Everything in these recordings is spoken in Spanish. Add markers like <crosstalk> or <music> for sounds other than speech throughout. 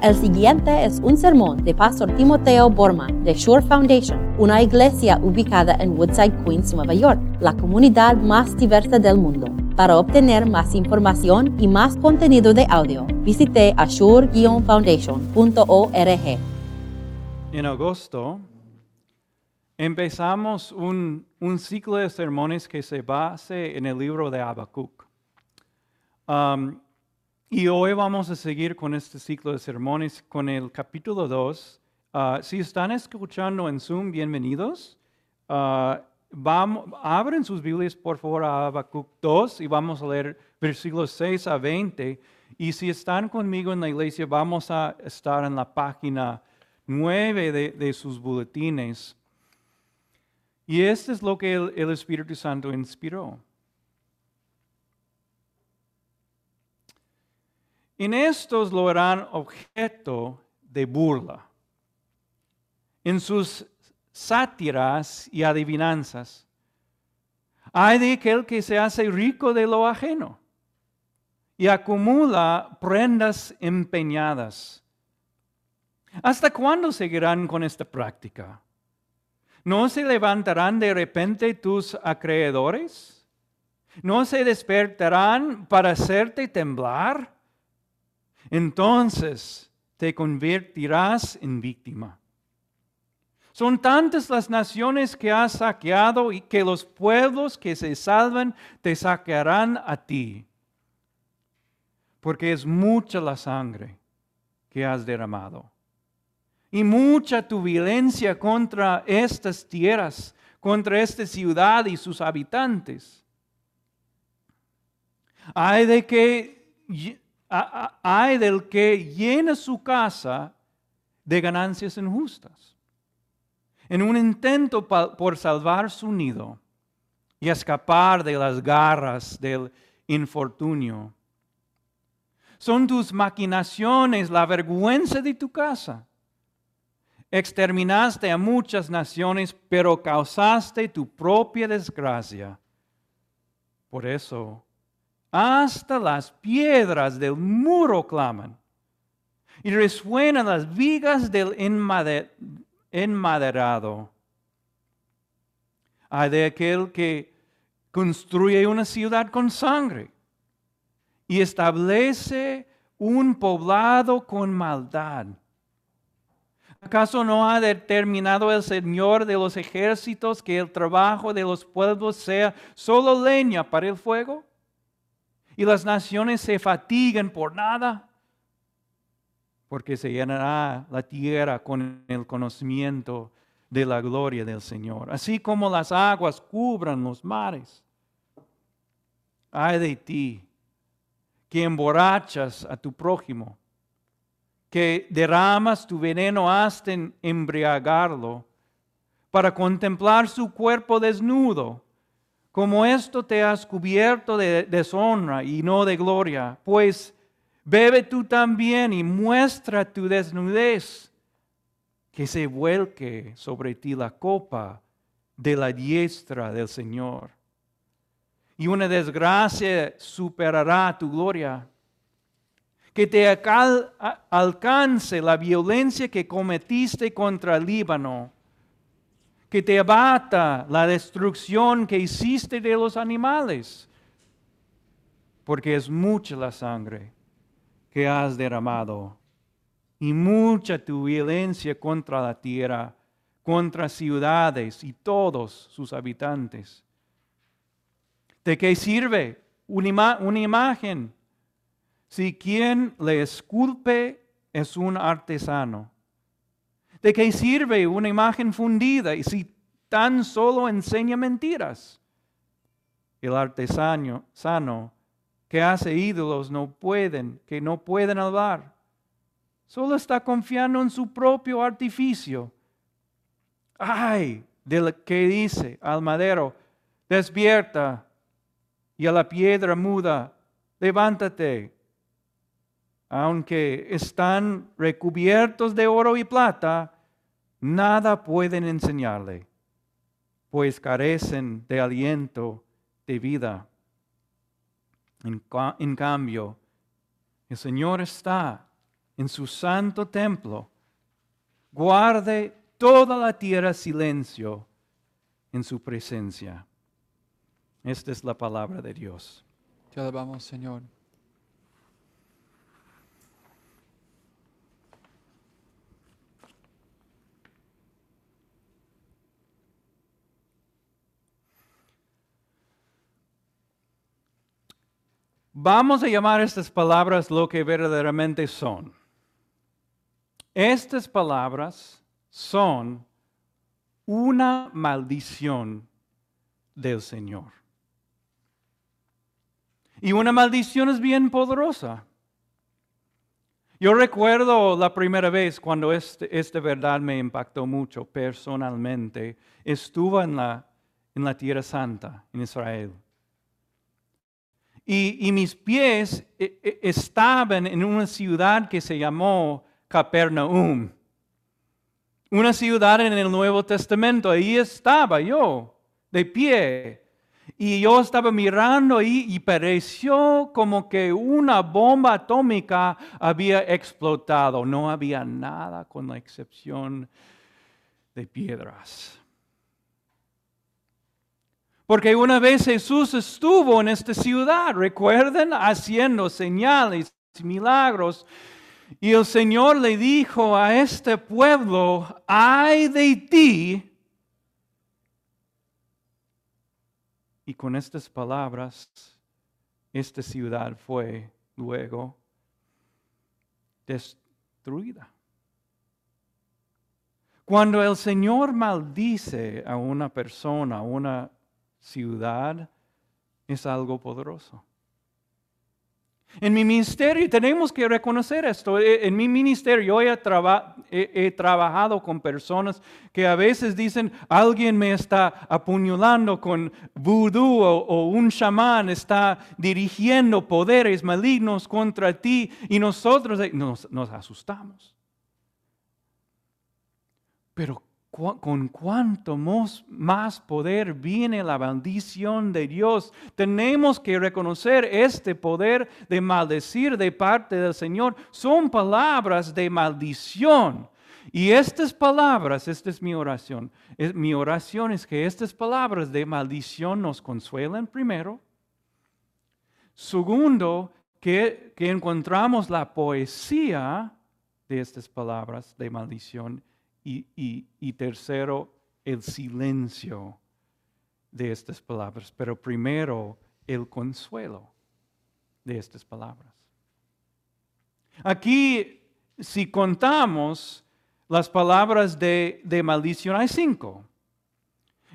El siguiente es un sermón de Pastor Timoteo Borman de Shore Foundation, una iglesia ubicada en Woodside, Queens, Nueva York, la comunidad más diversa del mundo. Para obtener más información y más contenido de audio, visite ashore-foundation.org. En agosto empezamos un, ciclo de sermones que se base en el libro de Habacuc. Um, y hoy vamos a seguir con este ciclo de sermones con el capítulo 2. Ah, si están escuchando en Zoom, bienvenidos. Ah, vamos, abren sus Biblias, por favor, a Habacuc 2 y vamos a leer versículos 6 a 20. Y si están conmigo en la iglesia, vamos a estar en la página 9 de, de sus boletines. Y este es lo que el Espíritu Santo inspiró. En estos lo harán objeto de burla. En sus sátiras y adivinanzas. Hay de aquel que se hace rico de lo ajeno y acumula prendas empeñadas. ¿Hasta cuándo seguirán con esta práctica? ¿No se levantarán de repente tus acreedores? ¿No se despertarán para hacerte temblar? Entonces te convertirás en víctima. Son tantas las naciones que has saqueado y que los pueblos que se salvan te saquearán a ti. Porque es mucha la sangre que has derramado. Y mucha tu violencia contra estas tierras, contra esta ciudad y sus habitantes. Hay de que hay del que llena su casa de ganancias injustas. En un intento por salvar su nido y escapar de las garras del infortunio. Son tus maquinaciones la vergüenza de tu casa. Exterminaste a muchas naciones, pero causaste tu propia desgracia. Por eso hasta las piedras del muro claman y resuenan las vigas del enmaderado. Hay de aquel que construye una ciudad con sangre y establece un poblado con maldad. ¿Acaso no ha determinado el Señor de los ejércitos que el trabajo de los pueblos sea solo leña para el fuego? Y las naciones se fatigan por nada, porque se llenará la tierra con el conocimiento de la gloria del Señor, así como las aguas cubran los mares. Ay de ti, que emborrachas a tu prójimo, que derramas tu veneno hasta embriagarlo, para contemplar su cuerpo desnudo como esto te has cubierto de deshonra y no de gloria, pues bebe tú también y muestra tu desnudez, que se vuelque sobre ti la copa de la diestra del Señor. Y una desgracia superará tu gloria. Que te alcance la violencia que cometiste contra el Líbano que te abata la destrucción que hiciste de los animales, porque es mucha la sangre que has derramado y mucha tu violencia contra la tierra, contra ciudades y todos sus habitantes. ¿De qué sirve una, una imagen si quien le esculpe es un artesano? ¿De qué sirve una imagen fundida y si tan solo enseña mentiras? El artesano sano que hace ídolos no pueden, que no pueden hablar. Solo está confiando en su propio artificio. Ay, del que dice al madero, despierta, y a la piedra muda, levántate aunque están recubiertos de oro y plata, nada pueden enseñarle, pues carecen de aliento de vida. En, cambio, el Señor está en su santo templo, guarde toda la tierra silencio en su presencia. Esta es la palabra de Dios. Te alabamos, Señor. Vamos a llamar estas palabras lo que verdaderamente son. Estas palabras son una maldición del Señor. Y una maldición es bien poderosa. Yo recuerdo la primera vez cuando este, esta verdad me impactó mucho personalmente. Estuve en la, en la Tierra Santa, en Israel. Y, mis pies eh, eh, estaban en una ciudad que se llamó Capernaum. Una ciudad en el Nuevo Testamento. Ahí estaba yo, de pie. Y yo estaba mirando ahí y pareció como que una bomba atómica había explotado. No había nada con la excepción de piedras. Porque una vez Jesús estuvo en esta ciudad, recuerden, haciendo señales y milagros. Y el Señor le dijo a este pueblo, ay de ti. Y con estas palabras, esta ciudad fue luego destruida. Cuando el Señor maldice a una persona, a una ciudad es algo poderoso. En mi ministerio tenemos que reconocer esto. E, en mi ministerio yo he, trabajado con personas que a veces dicen, alguien me está apuñalando con vudú o, un chamán está dirigiendo poderes malignos contra ti y nosotros nos, nos asustamos. Pero con cuánto más poder viene la bendición de Dios. Tenemos que reconocer este poder de maldecir de parte del Señor. Son palabras de maldición. Y estas palabras, esta es mi oración. mi oración es que estas palabras de maldición nos consuelen primero. Segundo, que, que encontramos la poesía de estas palabras de maldición y, tercero, el silencio de estas palabras, pero primero el consuelo de estas palabras. Aquí, si contamos las palabras de, maldición, hay cinco.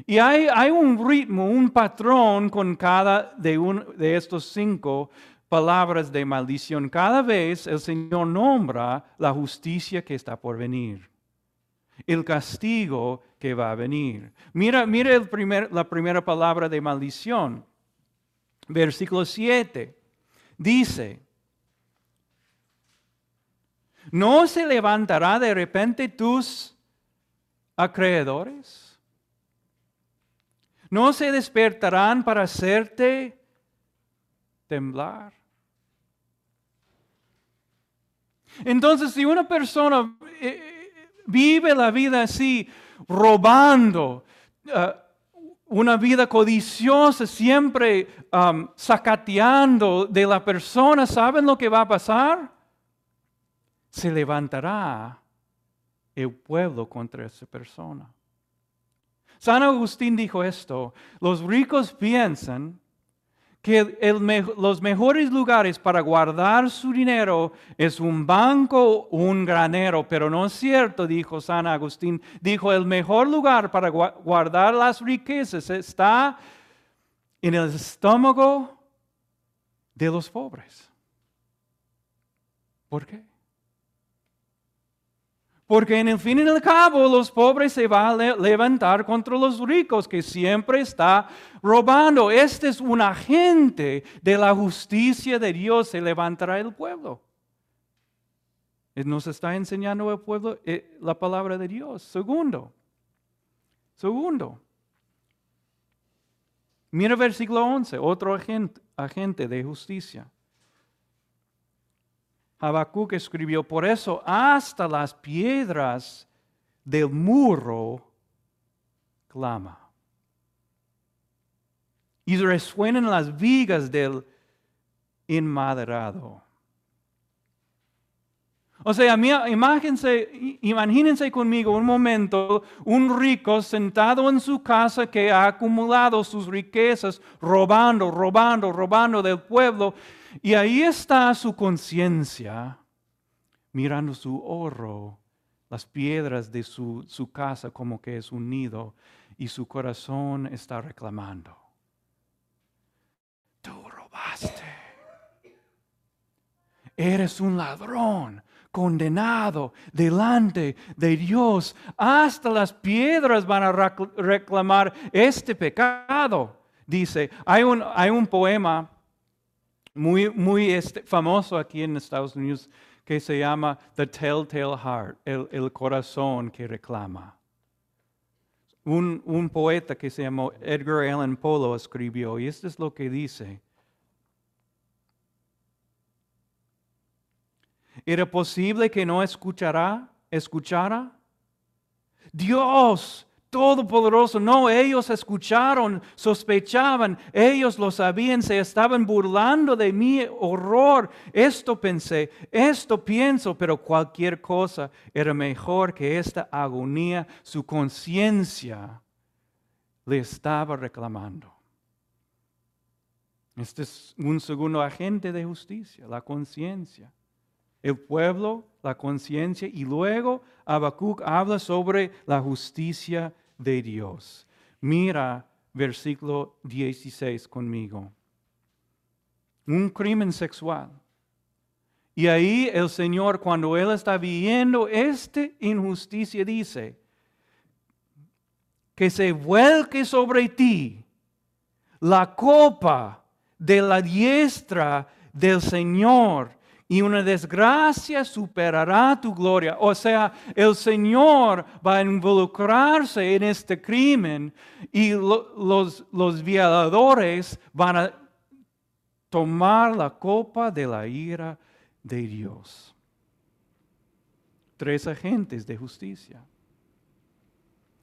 Y hay, hay, un ritmo, un patrón con cada de, de estos cinco palabras de maldición. Cada vez el Señor nombra la justicia que está por venir el castigo que va a venir. Mira, mira el primer, la primera palabra de maldición. Versículo 7. Dice, ¿no se levantará de repente tus acreedores? ¿No se despertarán para hacerte temblar? Entonces, si una persona eh, vive la vida así, robando, uh, una vida codiciosa, siempre sacateando de la persona, ¿saben lo que va a pasar? Se levantará el pueblo contra esa persona. San Agustín dijo esto, los ricos piensan que los mejores lugares para guardar su dinero es un banco un granero, pero no es cierto, dijo San Agustín. Dijo, el mejor lugar para guardar las riquezas está en el estómago de los pobres. ¿Por qué? Porque en el fin y al cabo los pobres se van a levantar contra los ricos que siempre está robando. Este es un agente de la justicia de Dios. Se levantará el pueblo. Nos está enseñando el pueblo eh, la palabra de Dios. Segundo, segundo. Mira versículo 11, otro agente, agente de justicia. Habacuc escribió, por eso hasta las piedras del muro clama. Y resuenan las vigas del inmaderado. O sea, imagínense, imagínense conmigo un momento, un rico sentado en su casa que ha acumulado sus riquezas, robando, robando, robando del pueblo, y ahí está su conciencia, mirando su oro, las piedras de su, su casa como que es un nido, y su corazón está reclamando. Tú robaste. Eres un ladrón condenado delante de Dios. Hasta las piedras van a reclamar este pecado. Dice, hay un, hay un poema muy, muy este, famoso aquí en Estados Unidos que se llama The Telltale Heart, el, el corazón que reclama. Un, un, poeta que se llamó Edgar Allan Poe escribió, y esto es lo que dice. ¿Era posible que no escuchara, escuchara? Dios Todopoderoso, no, ellos escucharon, sospechaban, ellos lo sabían, se estaban burlando de mi horror. Esto pensé, esto pienso, pero cualquier cosa era mejor que esta agonía. Su conciencia le estaba reclamando. Este es un segundo agente de justicia, la conciencia el pueblo, la conciencia, y luego Habacuc habla sobre la justicia de Dios. Mira versículo 16 conmigo. Un crimen sexual. Y ahí el Señor, cuando Él está viendo esta injusticia, dice, que se vuelque sobre ti la copa de la diestra del Señor y una desgracia superará tu gloria. O sea, el Señor va a involucrarse en este crimen y los, los violadores van a tomar la copa de la ira de Dios. Tres agentes de justicia.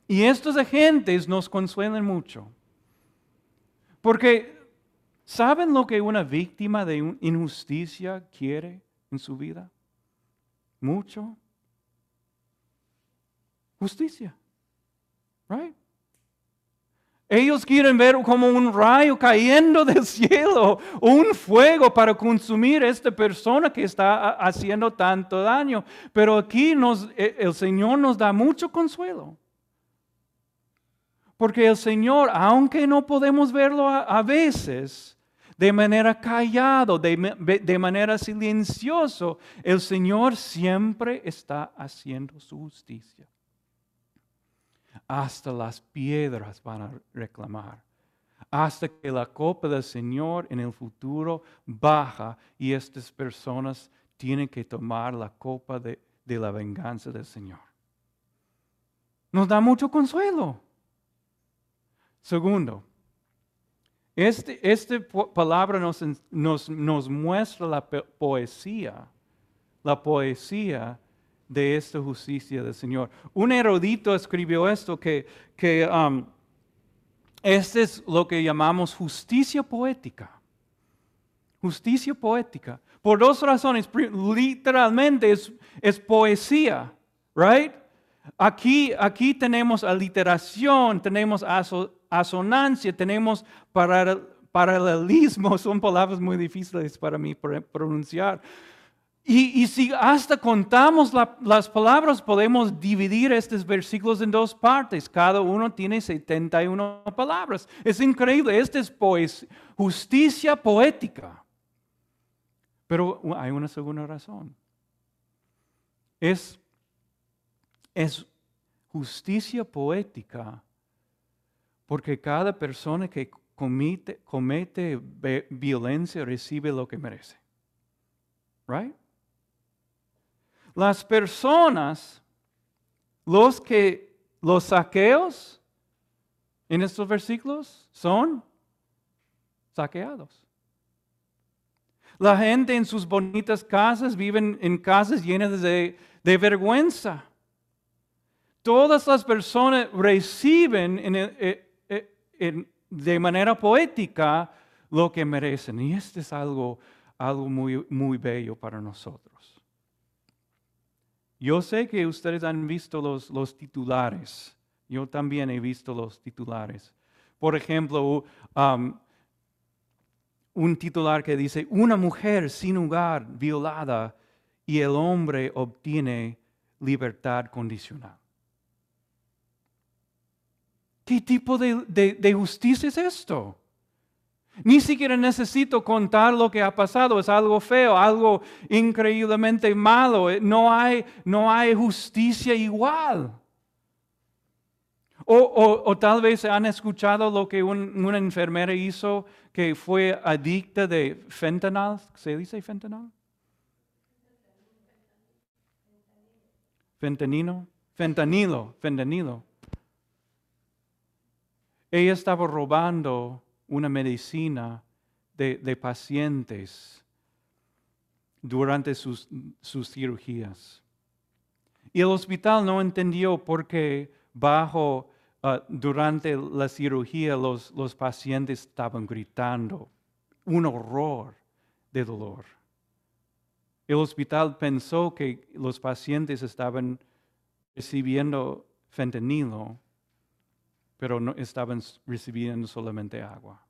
Y estos agentes nos consuelan mucho. Porque ¿Saben lo que una víctima de injusticia quiere en su vida? Mucho. Justicia. Right? Ellos quieren ver como un rayo cayendo del cielo, un fuego para consumir a esta persona que está haciendo tanto daño. Pero aquí nos, e, el Señor nos da mucho consuelo. Porque el Señor, aunque no podemos verlo a veces, de manera callado, de, manera silencioso, el Señor siempre está haciendo su justicia. Hasta las piedras van a reclamar. Hasta que la copa del Señor en el futuro baja y estas personas tienen que tomar la copa de, de la venganza del Señor. Nos da mucho consuelo. Segundo, esta este palabra nos, nos, nos, muestra la poesía, la poesía de esta justicia del Señor. Un erudito escribió esto que, que um, este es lo que llamamos justicia poética. Justicia poética. Por dos razones. Literalmente es, es poesía, right? Aquí, aquí tenemos aliteración, tenemos aso, asonancia, tenemos paralelismo, <laughs> son palabras muy difíciles para mí pronunciar. Y, si hasta contamos las palabras, podemos dividir estos versículos en dos partes. Cada uno tiene 71 palabras. Es increíble. Esta es justicia poética. Pero hay una segunda razón. Es, es justicia poética porque cada persona que comete, comete violencia recibe lo que merece. Right? Las personas, los que, los saqueos en estos versículos son saqueados. La gente en sus bonitas casas viven en casas llenas de, de vergüenza. Todas las personas reciben eh, de manera poética lo que merecen. Y este es algo, algo muy, muy bello para nosotros. Yo sé que ustedes han visto los, los titulares. Yo también he visto los titulares. Por ejemplo, un titular que dice, una mujer sin hogar violada y el hombre obtiene libertad condicional. ¿Qué tipo de, justicia es esto? Ni siquiera necesito contar lo que ha pasado. Es algo feo, algo increíblemente malo. No hay, no hay justicia igual. O, tal vez han escuchado lo que una enfermera hizo que fue adicta de fentanyl. ¿Se dice fentanyl? Fentanilo. Fentanilo. Fentanilo. Ella estaba robando una medicina de, pacientes durante sus, cirugías. Y el hospital no entendió por qué bajo, ah, durante la cirugía los, los pacientes estaban gritando. Un horror de dolor. El hospital pensó que los pacientes estaban recibiendo fentanilo pero no estaban recibiendo solamente agua.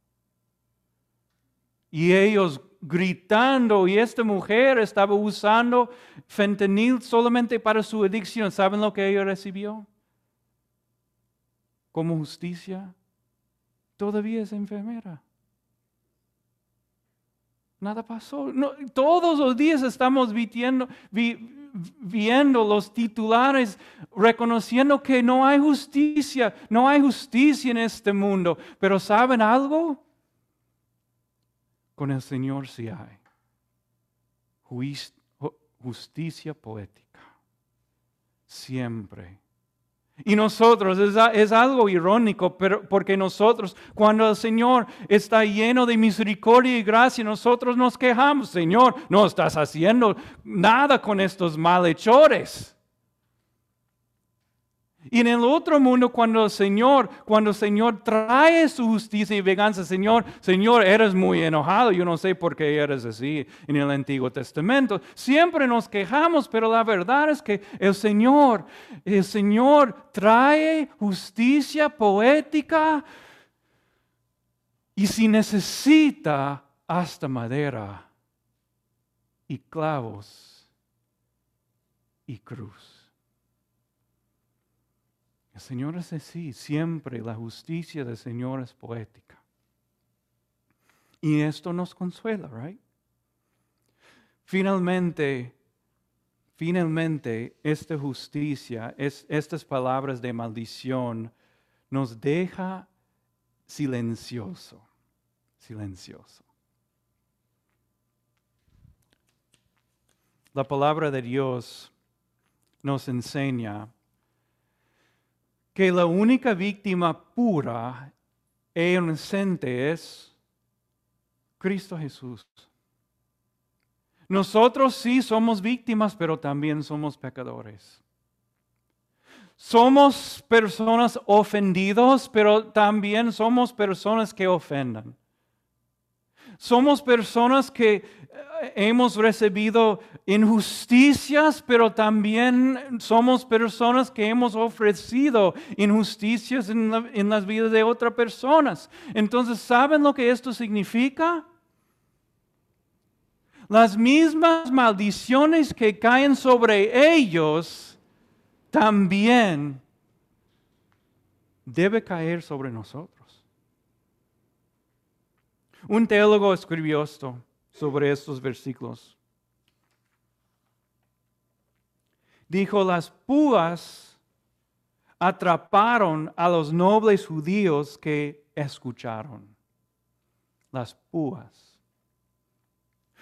Y ellos gritando, y esta mujer estaba usando fentanil solamente para su adicción. ¿Saben lo que ella recibió? Como justicia, todavía es enfermera. Nada pasó. todos los días estamos viviendo, viendo los titulares, reconociendo que no hay justicia, no hay justicia en este mundo. Pero ¿saben algo? Con el Señor sí hay justicia poética. Siempre y nosotros, es, algo irónico, pero porque nosotros, cuando el Señor está lleno de misericordia y gracia, nosotros nos quejamos, Señor, no estás haciendo nada con estos malhechores. Y en el otro mundo, cuando el Señor, cuando el Señor trae su justicia y venganza, Señor, Señor, eres muy enojado. Yo no sé por qué eres así en el Antiguo Testamento. Siempre nos quejamos, pero la verdad es que el Señor, el Señor trae justicia poética y si necesita hasta madera y clavos y cruz. El Señor es así, siempre la justicia del Señor es poética. Y esto nos consuela, ¿right? Finalmente, finalmente, esta justicia, es, estas palabras de maldición, nos deja silencioso, silencioso. La palabra de Dios nos enseña que la única víctima pura e inocente es Cristo Jesús. Nosotros sí somos víctimas, pero también somos pecadores. Somos personas ofendidos, pero también somos personas que ofendan. Somos personas que eh, hemos recibido injusticias, pero también somos personas que hemos ofrecido injusticias en, las vidas de otras personas. Entonces, ¿saben lo que esto significa? Las mismas maldiciones que caen sobre ellos también debe caer sobre nosotros. Un teólogo escribió esto sobre estos versículos. Dijo, las púas atraparon a los nobles judíos que escucharon. Las púas.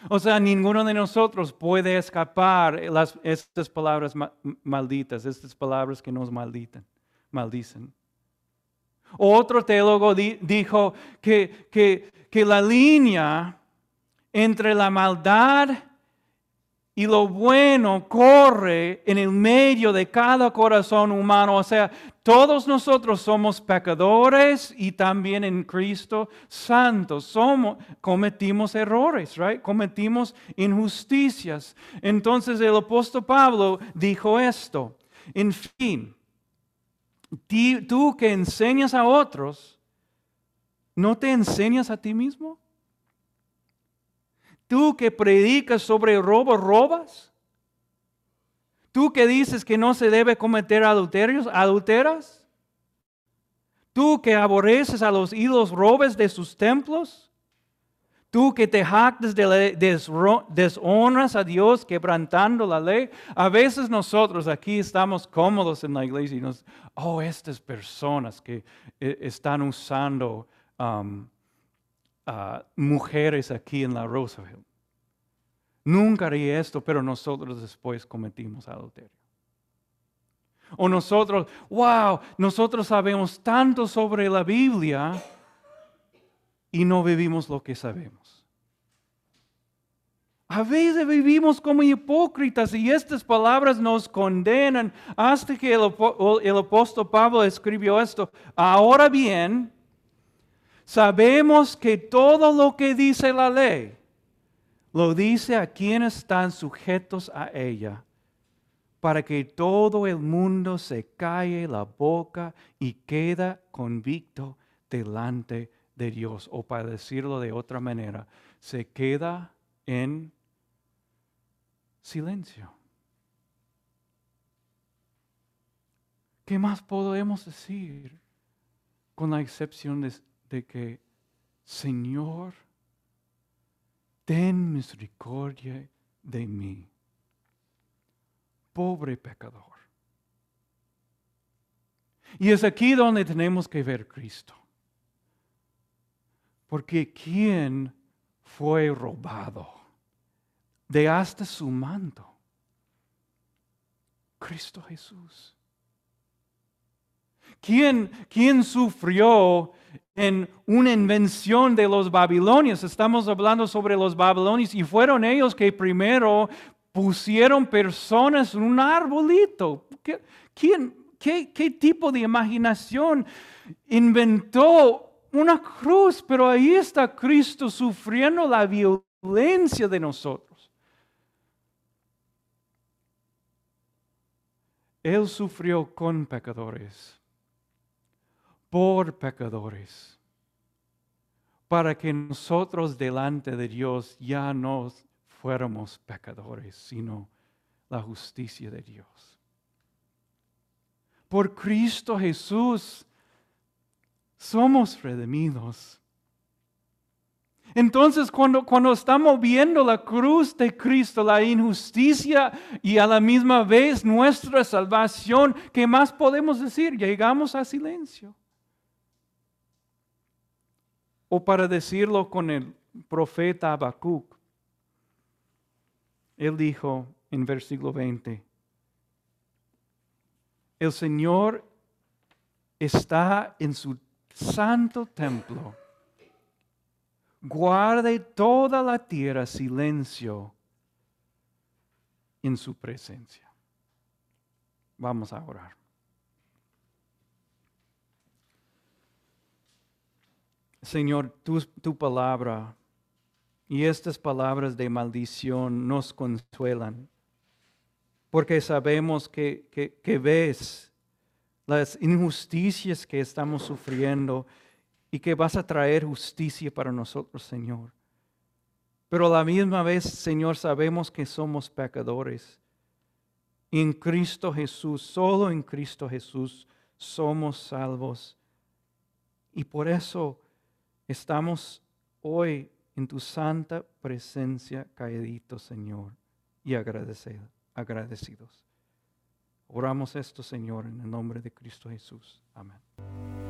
O sea, ninguno de nosotros puede escapar las, estas palabras malditas, estas palabras que nos malditan, maldicen. Otro teólogo dijo que, que, que la línea entre la maldad y lo bueno corre en el medio de cada corazón humano. O sea, todos nosotros somos pecadores y también en Cristo santos. Somos, cometimos errores, right? Cometimos injusticias. Entonces el apóstol Pablo dijo esto. En fin, tú que enseñas a otros, ¿no te enseñas a ti mismo? Tú que predicas sobre robo, robas. Tú que dices que no se debe cometer adulterios, adulteras. Tú que aborreces a los ídolos, robes de sus templos. Tú que te jactas de deshonras a Dios quebrantando la ley. A veces nosotros aquí estamos cómodos en la iglesia y nos, oh, estas personas que eh, están usando um, mujeres aquí en la Roosevelt. Nunca haría esto, pero nosotros después cometimos adulterio. O nosotros, wow, nosotros sabemos tanto sobre la Biblia y no vivimos lo que sabemos. A veces vivimos como hipócritas y estas palabras nos condenan hasta que el, el apóstol Pablo escribió esto. Ahora bien, Sabemos que todo lo que dice la ley lo dice a quienes están sujetos a ella, para que todo el mundo se calle la boca y queda convicto delante de Dios. O para decirlo de otra manera, se queda en silencio. ¿Qué más podemos decir con la excepción de que, Señor, ten misericordia de mí, pobre pecador. Y es aquí donde tenemos que ver Cristo. Porque ¿quién fue robado de hasta su manto? Cristo Jesús. ¿Quién, quién sufrió en una invención de los babilonios. Estamos hablando sobre los babilonios y fueron ellos que primero pusieron personas en un arbolito. ¿Qué, qué, qué tipo de imaginación inventó una cruz? Pero ahí está Cristo sufriendo la violencia de nosotros. Él sufrió con pecadores por pecadores, para que nosotros delante de Dios ya no fuéramos pecadores, sino la justicia de Dios. Por Cristo Jesús somos redimidos. Entonces, cuando, cuando, estamos viendo la cruz de Cristo, la injusticia y a la misma vez nuestra salvación, ¿qué más podemos decir? Llegamos a silencio. O para decirlo con el profeta Habacuc, él dijo en versículo 20, el Señor está en su santo templo. Guarde toda la tierra silencio en su presencia. Vamos a orar. Señor, tu, palabra y estas palabras de maldición nos consuelan, porque sabemos que, que, ves las injusticias que estamos sufriendo y que vas a traer justicia para nosotros, Señor. Pero a la misma vez, Señor, sabemos que somos pecadores. En Cristo Jesús, solo en Cristo Jesús, somos salvos. Y por eso Estamos hoy en tu santa presencia caíditos, Señor, y agradecidos. Oramos esto, Señor, en el nombre de Cristo Jesús. Amén.